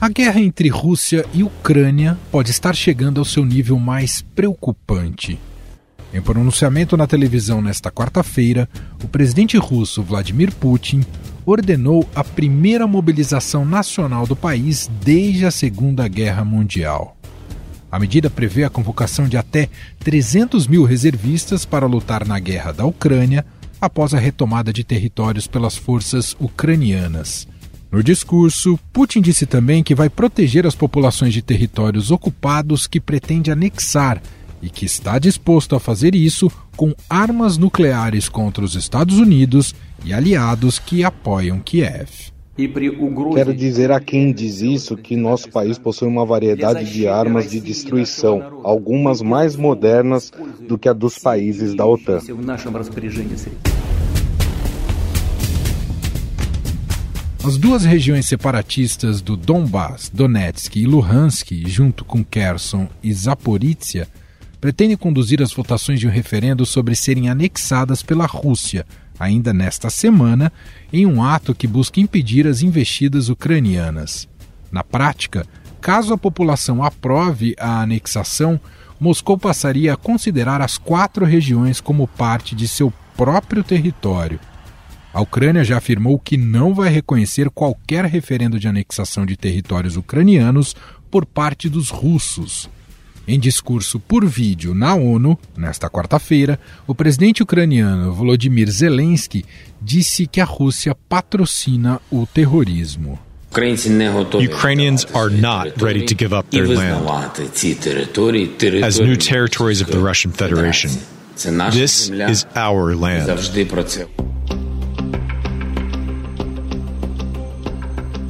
A guerra entre Rússia e Ucrânia pode estar chegando ao seu nível mais preocupante. Em pronunciamento na televisão nesta quarta-feira, o presidente russo Vladimir Putin ordenou a primeira mobilização nacional do país desde a Segunda Guerra Mundial. A medida prevê a convocação de até 300 mil reservistas para lutar na guerra da Ucrânia após a retomada de territórios pelas forças ucranianas. No discurso, Putin disse também que vai proteger as populações de territórios ocupados que pretende anexar e que está disposto a fazer isso com armas nucleares contra os Estados Unidos e aliados que apoiam Kiev. Quero dizer a quem diz isso que nosso país possui uma variedade de armas de destruição, algumas mais modernas do que a dos países da OTAN. As duas regiões separatistas do Donbass, Donetsk e Luhansk, junto com Kherson e Zaporizhia, pretendem conduzir as votações de um referendo sobre serem anexadas pela Rússia, ainda nesta semana, em um ato que busca impedir as investidas ucranianas. Na prática, caso a população aprove a anexação, Moscou passaria a considerar as quatro regiões como parte de seu próprio território a Ucrânia já afirmou que não vai reconhecer qualquer referendo de anexação de territórios ucranianos por parte dos russos. Em discurso por vídeo na ONU, nesta quarta-feira, o presidente ucraniano Volodymyr Zelensky disse que a Rússia patrocina o terrorismo. Ukrainians are not ready to give up their land as new territories of the Russian Federation. This is our land.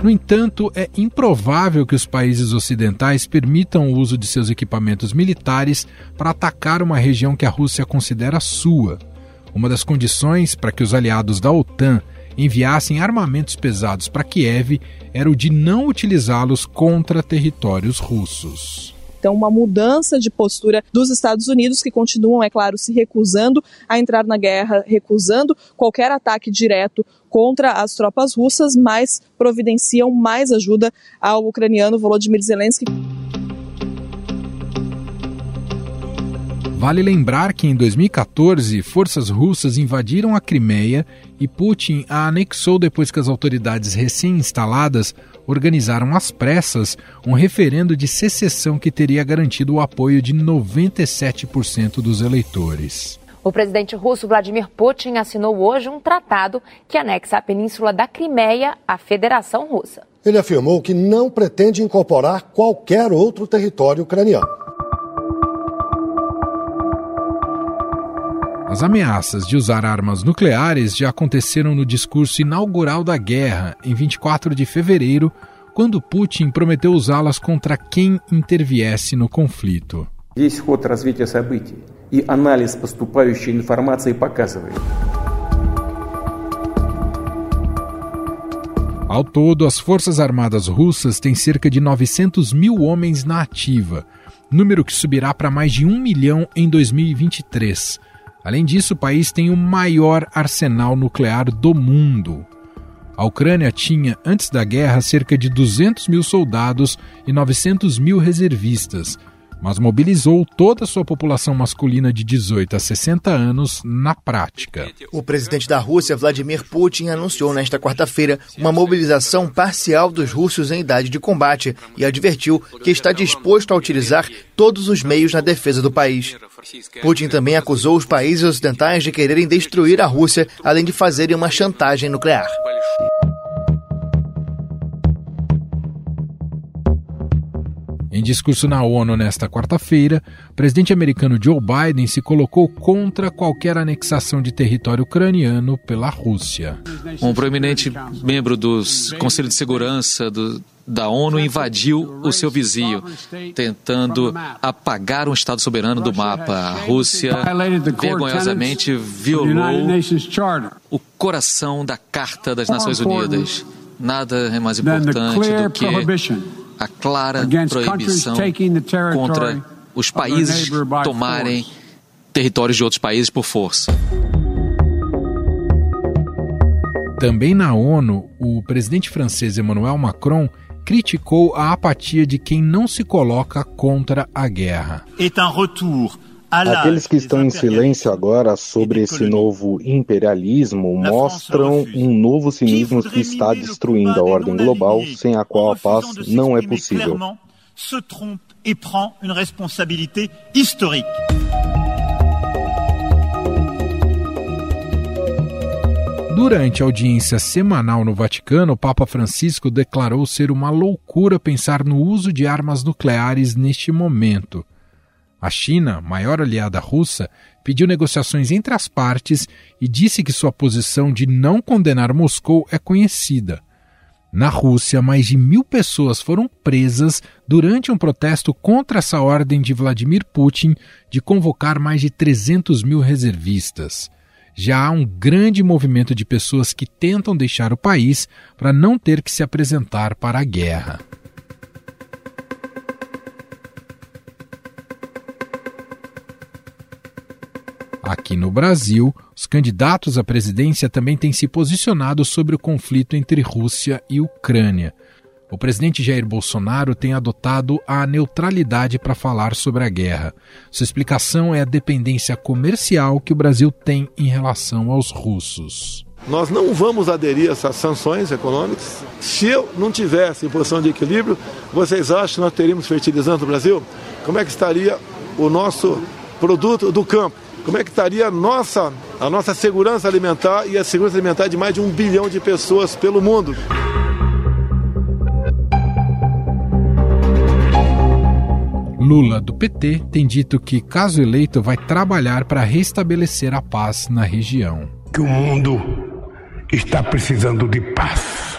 No entanto, é improvável que os países ocidentais permitam o uso de seus equipamentos militares para atacar uma região que a Rússia considera sua. Uma das condições para que os aliados da OTAN enviassem armamentos pesados para Kiev era o de não utilizá-los contra territórios russos. Então, uma mudança de postura dos Estados Unidos, que continuam, é claro, se recusando a entrar na guerra, recusando qualquer ataque direto contra as tropas russas, mas providenciam mais ajuda ao ucraniano Volodymyr Zelensky. Vale lembrar que em 2014, forças russas invadiram a Crimeia e Putin a anexou depois que as autoridades recém-instaladas organizaram às pressas um referendo de secessão que teria garantido o apoio de 97% dos eleitores. O presidente russo Vladimir Putin assinou hoje um tratado que anexa a península da Crimeia à Federação Russa. Ele afirmou que não pretende incorporar qualquer outro território ucraniano. As ameaças de usar armas nucleares já aconteceram no discurso inaugural da guerra, em 24 de fevereiro, quando Putin prometeu usá-las contra quem interviesse no conflito. Весь ход развития событий и анализ поступающей информации показывает. Ao todo, as Forças Armadas russas têm cerca de 900 mil homens na ativa, número que subirá para mais de um milhão em 2023. Além disso, o país tem o maior arsenal nuclear do mundo. A Ucrânia tinha, antes da guerra, cerca de 200 mil soldados e 900 mil reservistas, mas mobilizou toda a sua população masculina de 18 a 60 anos na prática. O presidente da Rússia, Vladimir Putin, anunciou nesta quarta-feira uma mobilização parcial dos russos em idade de combate e advertiu que está disposto a utilizar todos os meios na defesa do país. Putin também acusou os países ocidentais de quererem destruir a Rússia, além de fazerem uma chantagem nuclear. Em discurso na ONU nesta quarta-feira, o presidente americano Joe Biden se colocou contra qualquer anexação de território ucraniano pela Rússia. Um proeminente membro do Conselho de Segurança do, da ONU invadiu o seu vizinho, tentando apagar um Estado soberano do mapa. A Rússia vergonhosamente violou o coração da Carta das Nações Unidas. Nada é mais importante do que a clara proibição contra os países tomarem territórios de outros países por força. Também na ONU, o presidente francês Emmanuel Macron criticou a apatia de quem não se coloca contra a guerra. Aqueles que estão em silêncio agora sobre esse novo imperialismo mostram um novo cinismo que está destruindo a ordem global, sem a qual a paz não é possível. Durante a audiência semanal no Vaticano, o Papa Francisco declarou ser uma loucura pensar no uso de armas nucleares neste momento. A China, maior aliada russa, pediu negociações entre as partes e disse que sua posição de não condenar Moscou é conhecida. Na Rússia, mais de mil pessoas foram presas durante um protesto contra essa ordem de Vladimir Putin de convocar mais de 300 mil reservistas já há um grande movimento de pessoas que tentam deixar o país para não ter que se apresentar para a guerra. Aqui no Brasil, os candidatos à presidência também têm se posicionado sobre o conflito entre Rússia e Ucrânia. O presidente Jair Bolsonaro tem adotado a neutralidade para falar sobre a guerra. Sua explicação é a dependência comercial que o Brasil tem em relação aos russos. Nós não vamos aderir a essas sanções econômicas. Se eu não tivesse em posição de equilíbrio, vocês acham que nós teríamos fertilizante no Brasil? Como é que estaria o nosso produto do campo? Como é que estaria a nossa, a nossa segurança alimentar e a segurança alimentar de mais de um bilhão de pessoas pelo mundo? Lula, do PT, tem dito que, caso eleito, vai trabalhar para restabelecer a paz na região. Que o mundo está precisando de paz.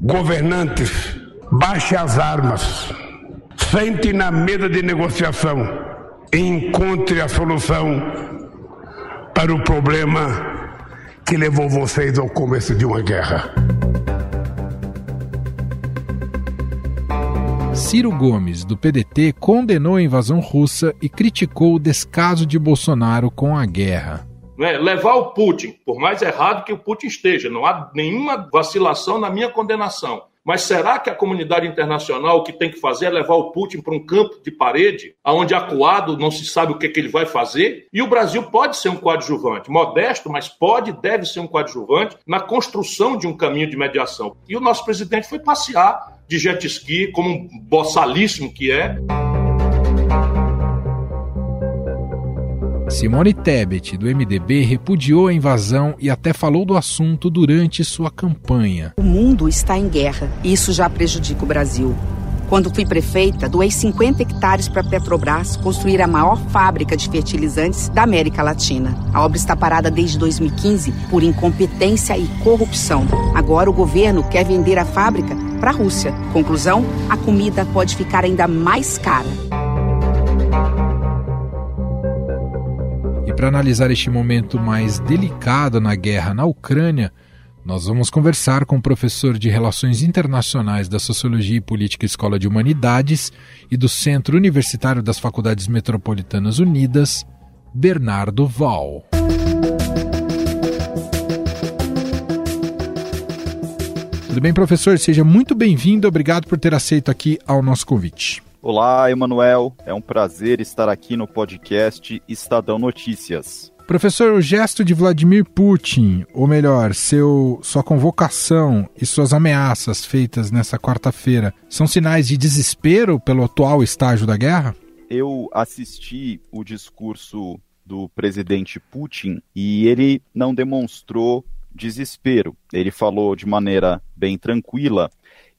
Governantes, baixe as armas, sente na mesa de negociação encontre a solução para o problema que levou vocês ao começo de uma guerra. Ciro Gomes, do PDT, condenou a invasão russa e criticou o descaso de Bolsonaro com a guerra. É, levar o Putin, por mais errado que o Putin esteja, não há nenhuma vacilação na minha condenação. Mas será que a comunidade internacional o que tem que fazer é levar o Putin para um campo de parede, onde acuado não se sabe o que, que ele vai fazer? E o Brasil pode ser um coadjuvante, modesto, mas pode e deve ser um coadjuvante na construção de um caminho de mediação. E o nosso presidente foi passear de jet ski, como um bossalíssimo que é. Simone Tebet, do MDB, repudiou a invasão e até falou do assunto durante sua campanha. O mundo está em guerra e isso já prejudica o Brasil. Quando fui prefeita, doei 50 hectares para a Petrobras construir a maior fábrica de fertilizantes da América Latina. A obra está parada desde 2015 por incompetência e corrupção. Agora o governo quer vender a fábrica para a Rússia. Conclusão: a comida pode ficar ainda mais cara. Para analisar este momento mais delicado na guerra na Ucrânia, nós vamos conversar com o professor de Relações Internacionais da Sociologia e Política Escola de Humanidades e do Centro Universitário das Faculdades Metropolitanas Unidas, Bernardo Val. Tudo bem, professor? Seja muito bem-vindo. Obrigado por ter aceito aqui ao nosso convite. Olá, Emanuel. É um prazer estar aqui no podcast Estadão Notícias. Professor, o gesto de Vladimir Putin, ou melhor, seu, sua convocação e suas ameaças feitas nessa quarta-feira, são sinais de desespero pelo atual estágio da guerra? Eu assisti o discurso do presidente Putin e ele não demonstrou desespero. Ele falou de maneira bem tranquila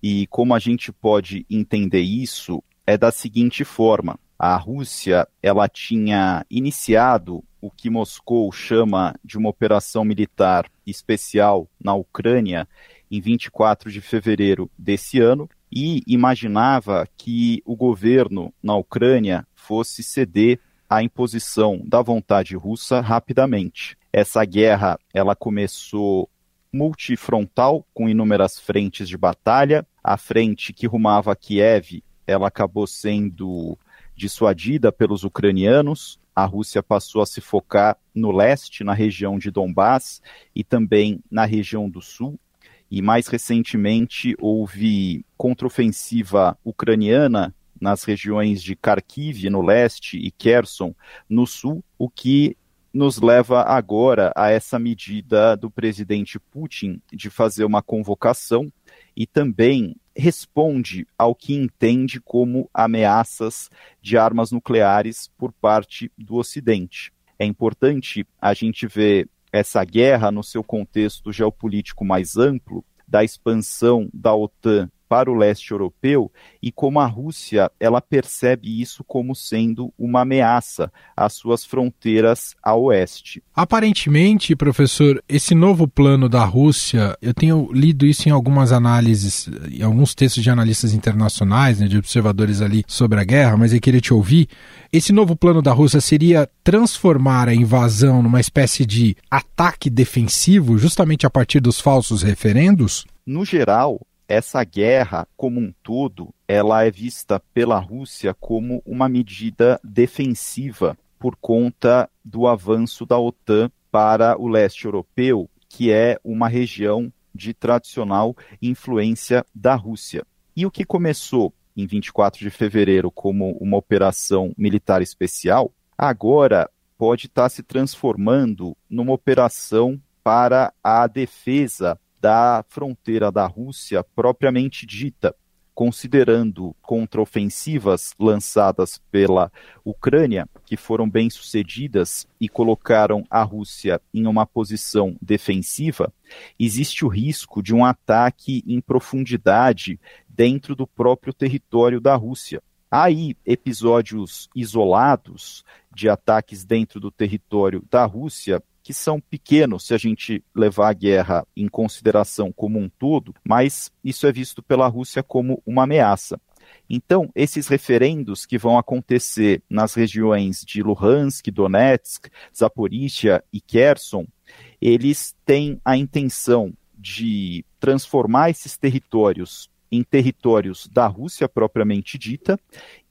e como a gente pode entender isso é da seguinte forma: a Rússia ela tinha iniciado o que Moscou chama de uma operação militar especial na Ucrânia em 24 de fevereiro desse ano e imaginava que o governo na Ucrânia fosse ceder à imposição da vontade russa rapidamente. Essa guerra ela começou multifrontal com inúmeras frentes de batalha. A frente que rumava a Kiev, ela acabou sendo dissuadida pelos ucranianos a Rússia passou a se focar no leste, na região de Donbass e também na região do sul. e mais recentemente houve contraofensiva ucraniana nas regiões de Kharkiv no leste e Kherson no sul, o que nos leva agora a essa medida do presidente Putin de fazer uma convocação e também responde ao que entende como ameaças de armas nucleares por parte do Ocidente. É importante a gente ver essa guerra no seu contexto geopolítico mais amplo, da expansão da OTAN para o leste europeu e como a Rússia ela percebe isso como sendo uma ameaça às suas fronteiras a oeste. Aparentemente, professor, esse novo plano da Rússia, eu tenho lido isso em algumas análises, em alguns textos de analistas internacionais, né, de observadores ali sobre a guerra, mas eu queria te ouvir. Esse novo plano da Rússia seria transformar a invasão numa espécie de ataque defensivo, justamente a partir dos falsos referendos? No geral, essa guerra como um todo, ela é vista pela Rússia como uma medida defensiva por conta do avanço da OTAN para o leste europeu, que é uma região de tradicional influência da Rússia. E o que começou em 24 de fevereiro como uma operação militar especial, agora pode estar se transformando numa operação para a defesa da fronteira da Rússia propriamente dita, considerando contraofensivas lançadas pela Ucrânia, que foram bem sucedidas e colocaram a Rússia em uma posição defensiva, existe o risco de um ataque em profundidade dentro do próprio território da Rússia. Há aí episódios isolados de ataques dentro do território da Rússia que são pequenos se a gente levar a guerra em consideração como um todo, mas isso é visto pela Rússia como uma ameaça. Então, esses referendos que vão acontecer nas regiões de Luhansk, Donetsk, Zaporizhia e Kherson, eles têm a intenção de transformar esses territórios em territórios da Rússia propriamente dita,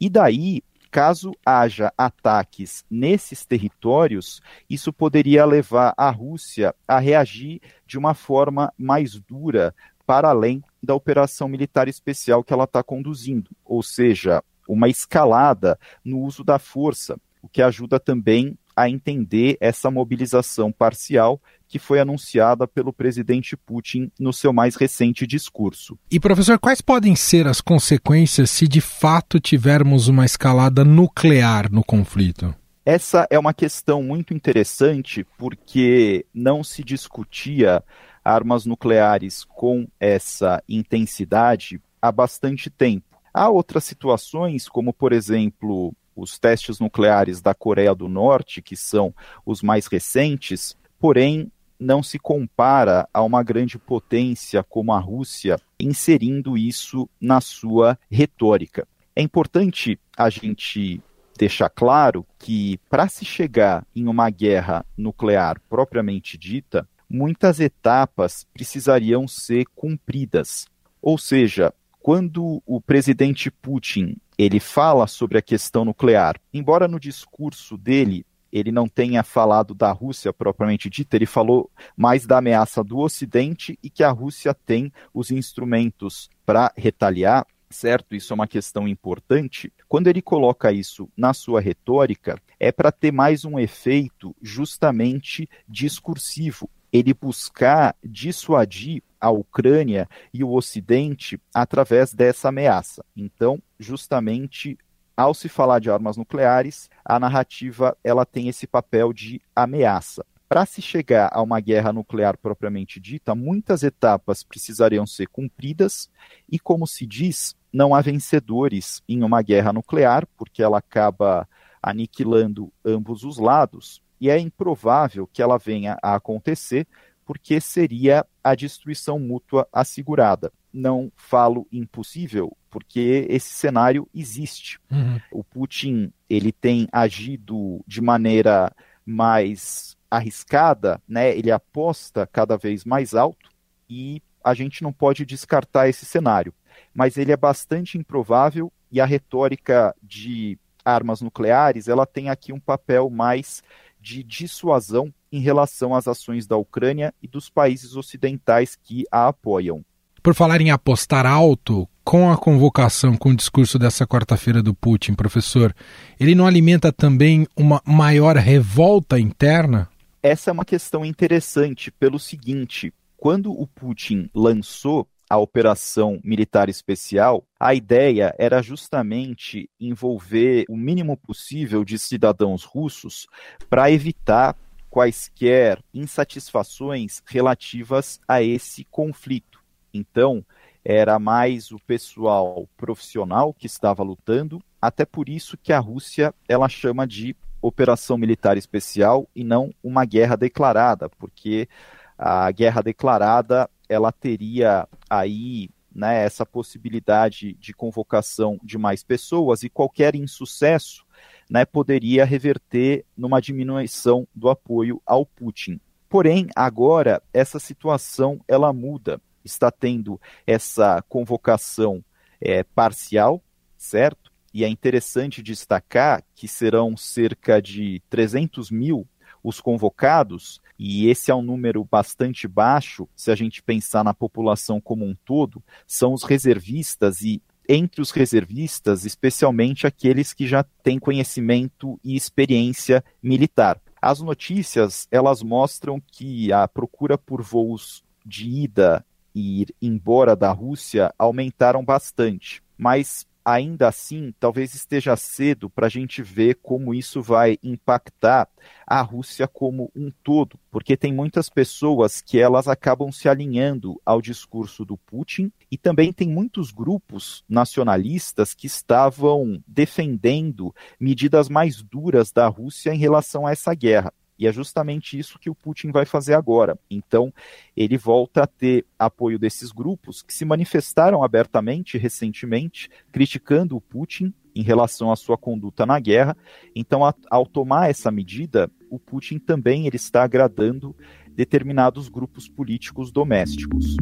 e daí caso haja ataques nesses territórios, isso poderia levar a Rússia a reagir de uma forma mais dura para além da operação militar especial que ela está conduzindo, ou seja, uma escalada no uso da força, o que ajuda também a entender essa mobilização parcial que foi anunciada pelo presidente Putin no seu mais recente discurso. E professor, quais podem ser as consequências se de fato tivermos uma escalada nuclear no conflito? Essa é uma questão muito interessante porque não se discutia armas nucleares com essa intensidade há bastante tempo. Há outras situações, como por exemplo os testes nucleares da Coreia do Norte, que são os mais recentes, porém não se compara a uma grande potência como a Rússia inserindo isso na sua retórica. É importante a gente deixar claro que para se chegar em uma guerra nuclear propriamente dita, muitas etapas precisariam ser cumpridas. Ou seja, quando o presidente Putin ele fala sobre a questão nuclear, embora no discurso dele ele não tenha falado da Rússia propriamente dita, ele falou mais da ameaça do Ocidente e que a Rússia tem os instrumentos para retaliar, certo? Isso é uma questão importante. Quando ele coloca isso na sua retórica, é para ter mais um efeito justamente discursivo. Ele buscar dissuadir a Ucrânia e o Ocidente através dessa ameaça. Então, justamente ao se falar de armas nucleares, a narrativa ela tem esse papel de ameaça. Para se chegar a uma guerra nuclear propriamente dita, muitas etapas precisariam ser cumpridas e, como se diz, não há vencedores em uma guerra nuclear, porque ela acaba aniquilando ambos os lados, e é improvável que ela venha a acontecer, porque seria a destruição mútua assegurada. Não falo impossível, porque esse cenário existe. Uhum. O Putin ele tem agido de maneira mais arriscada, né? Ele aposta cada vez mais alto e a gente não pode descartar esse cenário. Mas ele é bastante improvável e a retórica de armas nucleares ela tem aqui um papel mais de dissuasão em relação às ações da Ucrânia e dos países ocidentais que a apoiam. Por falar em apostar alto, com a convocação, com o discurso dessa quarta-feira do Putin, professor, ele não alimenta também uma maior revolta interna? Essa é uma questão interessante pelo seguinte: quando o Putin lançou a operação militar especial, a ideia era justamente envolver o mínimo possível de cidadãos russos para evitar quaisquer insatisfações relativas a esse conflito. Então, era mais o pessoal profissional que estava lutando, até por isso que a Rússia ela chama de operação militar especial e não uma guerra declarada, porque a guerra declarada ela teria aí né, essa possibilidade de convocação de mais pessoas e qualquer insucesso né, poderia reverter numa diminuição do apoio ao Putin. Porém, agora essa situação ela muda. Está tendo essa convocação é, parcial, certo? E é interessante destacar que serão cerca de 300 mil os convocados, e esse é um número bastante baixo, se a gente pensar na população como um todo, são os reservistas e entre os reservistas, especialmente aqueles que já têm conhecimento e experiência militar. As notícias, elas mostram que a procura por voos de ida e ir embora da Rússia aumentaram bastante, mas ainda assim, talvez esteja cedo para a gente ver como isso vai impactar a Rússia como um todo, porque tem muitas pessoas que elas acabam se alinhando ao discurso do Putin e também tem muitos grupos nacionalistas que estavam defendendo medidas mais duras da Rússia em relação a essa guerra. E é justamente isso que o Putin vai fazer agora. Então, ele volta a ter apoio desses grupos que se manifestaram abertamente recentemente, criticando o Putin em relação à sua conduta na guerra. Então, ao tomar essa medida, o Putin também ele está agradando determinados grupos políticos domésticos.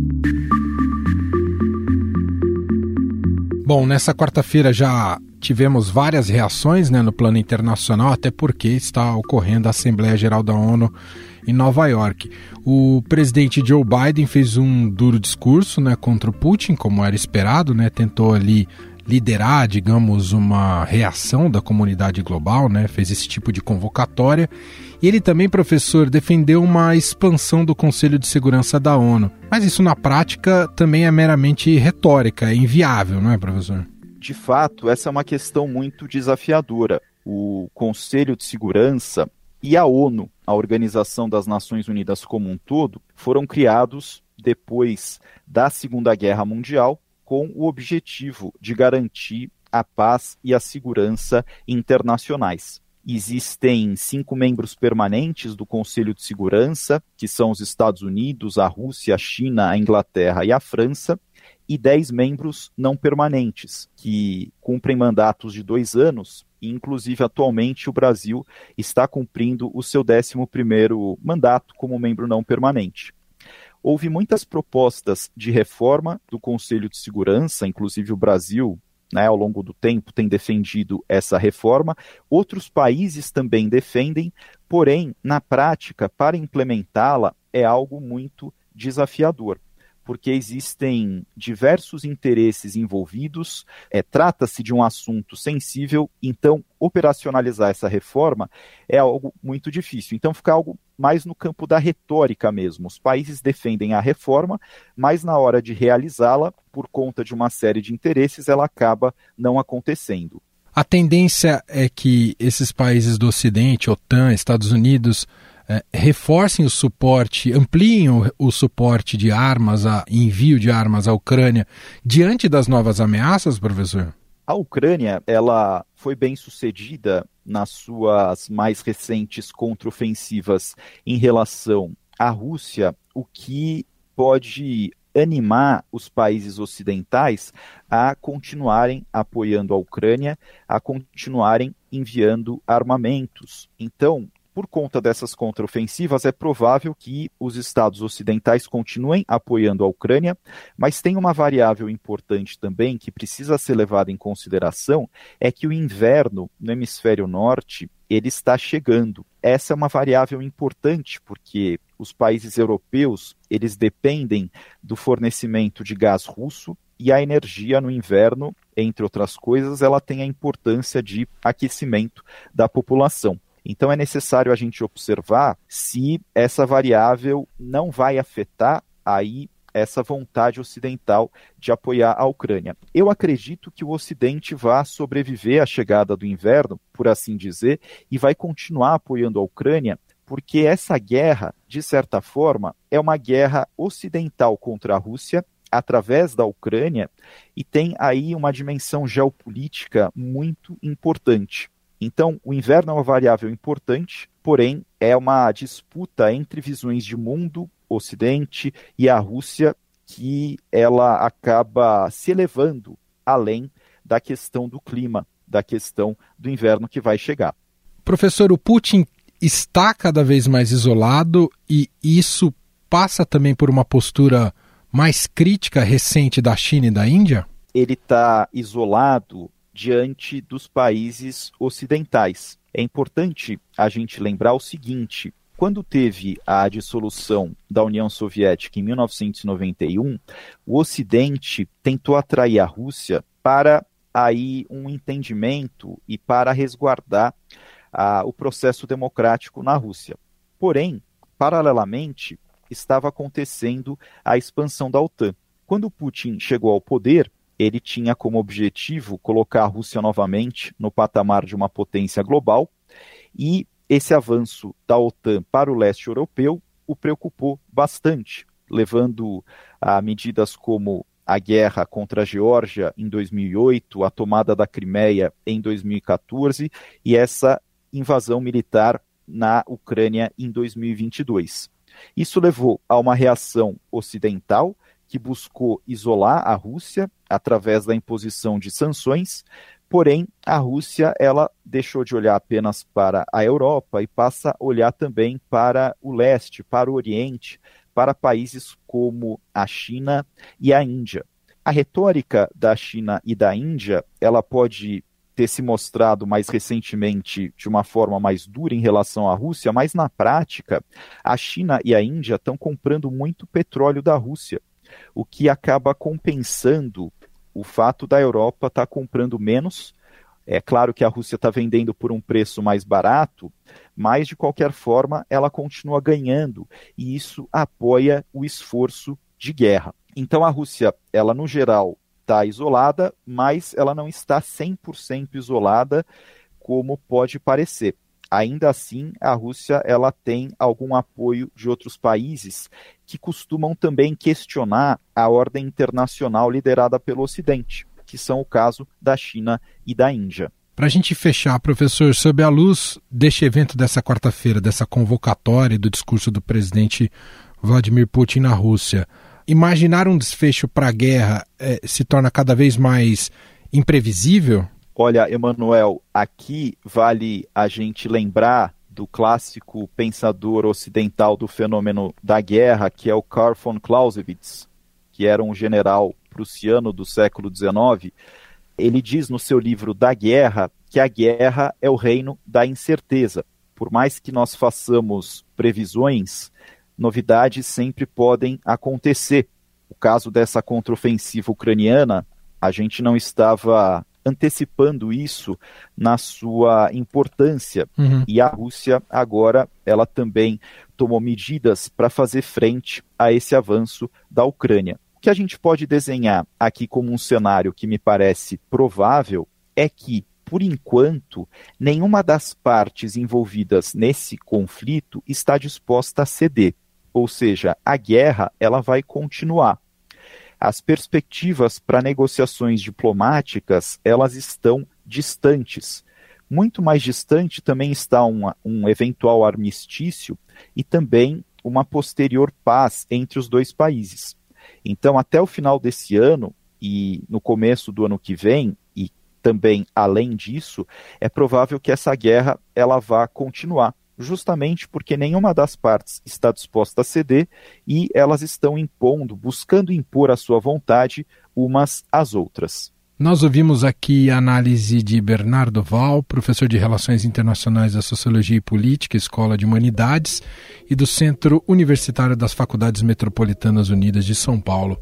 Bom, nessa quarta-feira já tivemos várias reações né, no plano internacional, até porque está ocorrendo a Assembleia Geral da ONU em Nova York. O presidente Joe Biden fez um duro discurso né, contra o Putin, como era esperado, né, tentou ali liderar, digamos, uma reação da comunidade global, né, fez esse tipo de convocatória. E ele também, professor, defendeu uma expansão do Conselho de Segurança da ONU. Mas isso na prática também é meramente retórica, é inviável, não é, professor? De fato, essa é uma questão muito desafiadora. O Conselho de Segurança e a ONU, a Organização das Nações Unidas como um todo, foram criados depois da Segunda Guerra Mundial com o objetivo de garantir a paz e a segurança internacionais. Existem cinco membros permanentes do Conselho de Segurança, que são os Estados Unidos, a Rússia, a China, a Inglaterra e a França, e 10 membros não permanentes, que cumprem mandatos de dois anos, e inclusive atualmente o Brasil está cumprindo o seu 11º mandato como membro não permanente. Houve muitas propostas de reforma do Conselho de Segurança, inclusive o Brasil, né, ao longo do tempo, tem defendido essa reforma. Outros países também defendem, porém, na prática, para implementá-la é algo muito desafiador porque existem diversos interesses envolvidos, é, trata-se de um assunto sensível, então operacionalizar essa reforma é algo muito difícil. Então fica algo mais no campo da retórica mesmo. Os países defendem a reforma, mas na hora de realizá-la, por conta de uma série de interesses, ela acaba não acontecendo. A tendência é que esses países do Ocidente, OTAN, Estados Unidos, reforcem o suporte, ampliem o, o, suporte de armas, a envio de armas à Ucrânia diante das novas ameaças, professor? A Ucrânia, ela foi bem sucedida nas suas mais recentes contraofensivas em relação à Rússia, o que pode animar os países ocidentais a continuarem apoiando a Ucrânia, a continuarem enviando armamentos. Então, por conta dessas contraofensivas, é provável que os estados ocidentais continuem apoiando a Ucrânia, mas tem uma variável importante também que precisa ser levada em consideração, é que o inverno no hemisfério norte ele está chegando. Essa é uma variável importante porque os países europeus eles dependem do fornecimento de gás russo e a energia no inverno, entre outras coisas, ela tem a importância de aquecimento da população. Então é necessário a gente observar se essa variável não vai afetar aí essa vontade ocidental de apoiar a Ucrânia. Eu acredito que o Ocidente vai sobreviver à chegada do inverno, por assim dizer, e vai continuar apoiando a Ucrânia, porque essa guerra, de certa forma, é uma guerra ocidental contra a Rússia através da Ucrânia e tem aí uma dimensão geopolítica muito importante. Então, o inverno é uma variável importante, porém, é uma disputa entre visões de mundo, Ocidente e a Rússia, que ela acaba se elevando além da questão do clima, da questão do inverno que vai chegar. Professor, o Putin está cada vez mais isolado e isso passa também por uma postura mais crítica recente da China e da Índia? Ele está isolado diante dos países ocidentais. É importante a gente lembrar o seguinte: quando teve a dissolução da União Soviética em 1991, o Ocidente tentou atrair a Rússia para aí um entendimento e para resguardar o processo democrático na Rússia. Porém, paralelamente, estava acontecendo a expansão da OTAN. Quando Putin chegou ao poder, ele tinha como objetivo colocar a Rússia novamente no patamar de uma potência global, e esse avanço da OTAN para o leste europeu o preocupou bastante, levando a medidas como a guerra contra a Geórgia em 2008, a tomada da Crimeia em 2014 e essa invasão militar na Ucrânia em 2022. Isso levou a uma reação ocidental que buscou isolar a Rússia através da imposição de sanções, porém a Rússia ela deixou de olhar apenas para a Europa e passa a olhar também para o leste, para o Oriente, para países como a China e a Índia. A retórica da China e da Índia, ela pode ter se mostrado mais recentemente de uma forma mais dura em relação à Rússia, mas na prática, a China e a Índia estão comprando muito petróleo da Rússia, o que acaba compensando o fato da Europa estar tá comprando menos. É claro que a Rússia está vendendo por um preço mais barato, mas de qualquer forma ela continua ganhando e isso apoia o esforço de guerra. Então a Rússia, ela no geral está isolada, mas ela não está 100% isolada como pode parecer. Ainda assim, a Rússia ela tem algum apoio de outros países que costumam também questionar a ordem internacional liderada pelo Ocidente, que são o caso da China e da Índia. Para a gente fechar, professor, sob a luz deste evento dessa quarta-feira, dessa convocatória do discurso do presidente Vladimir Putin na Rússia, imaginar um desfecho para a guerra é, se torna cada vez mais imprevisível? Olha, Emanuel, aqui vale a gente lembrar do clássico pensador ocidental do fenômeno da guerra, que é o Karl von Clausewitz, que era um general prussiano do século XIX. Ele diz no seu livro Da Guerra que a guerra é o reino da incerteza. Por mais que nós façamos previsões, novidades sempre podem acontecer. O caso dessa contraofensiva ucraniana, a gente não estava antecipando isso na sua importância. Uhum. E a Rússia agora ela também tomou medidas para fazer frente a esse avanço da Ucrânia. O que a gente pode desenhar aqui como um cenário que me parece provável é que por enquanto, nenhuma das partes envolvidas nesse conflito está disposta a ceder. Ou seja, a guerra ela vai continuar. As perspectivas para negociações diplomáticas elas estão distantes. Muito mais distante também está uma, um eventual armistício e também uma posterior paz entre os dois países. Então, até o final desse ano e no começo do ano que vem, e também além disso, é provável que essa guerra ela vá continuar justamente porque nenhuma das partes está disposta a ceder e elas estão impondo, buscando impor a sua vontade umas às outras. Nós ouvimos aqui a análise de Bernardo Val, professor de Relações Internacionais da Sociologia e Política, Escola de Humanidades, e do Centro Universitário das Faculdades Metropolitanas Unidas de São Paulo.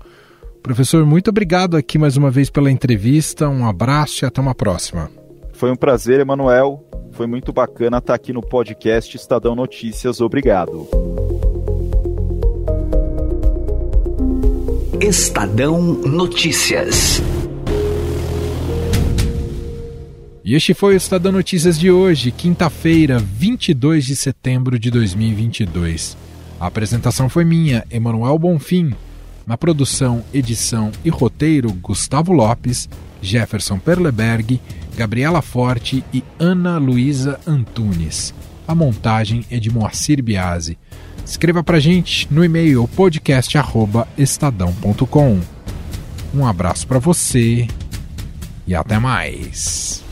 Professor, muito obrigado aqui mais uma vez pela entrevista, um abraço e até uma próxima. Foi um prazer, Emanuel. Foi muito bacana estar aqui no podcast Estadão Notícias. Obrigado. Estadão Notícias. E este foi o Estadão Notícias de hoje, quinta-feira, 22 de setembro de 2022. A apresentação foi minha, Emanuel Bonfim. Na produção, edição e roteiro, Gustavo Lopes, Jefferson Perleberg, Gabriela Forte e Ana Luísa Antunes. A montagem é de Moacir Biasi. Escreva pra gente no e-mail podcast@estadão.com. Um abraço para você e até mais.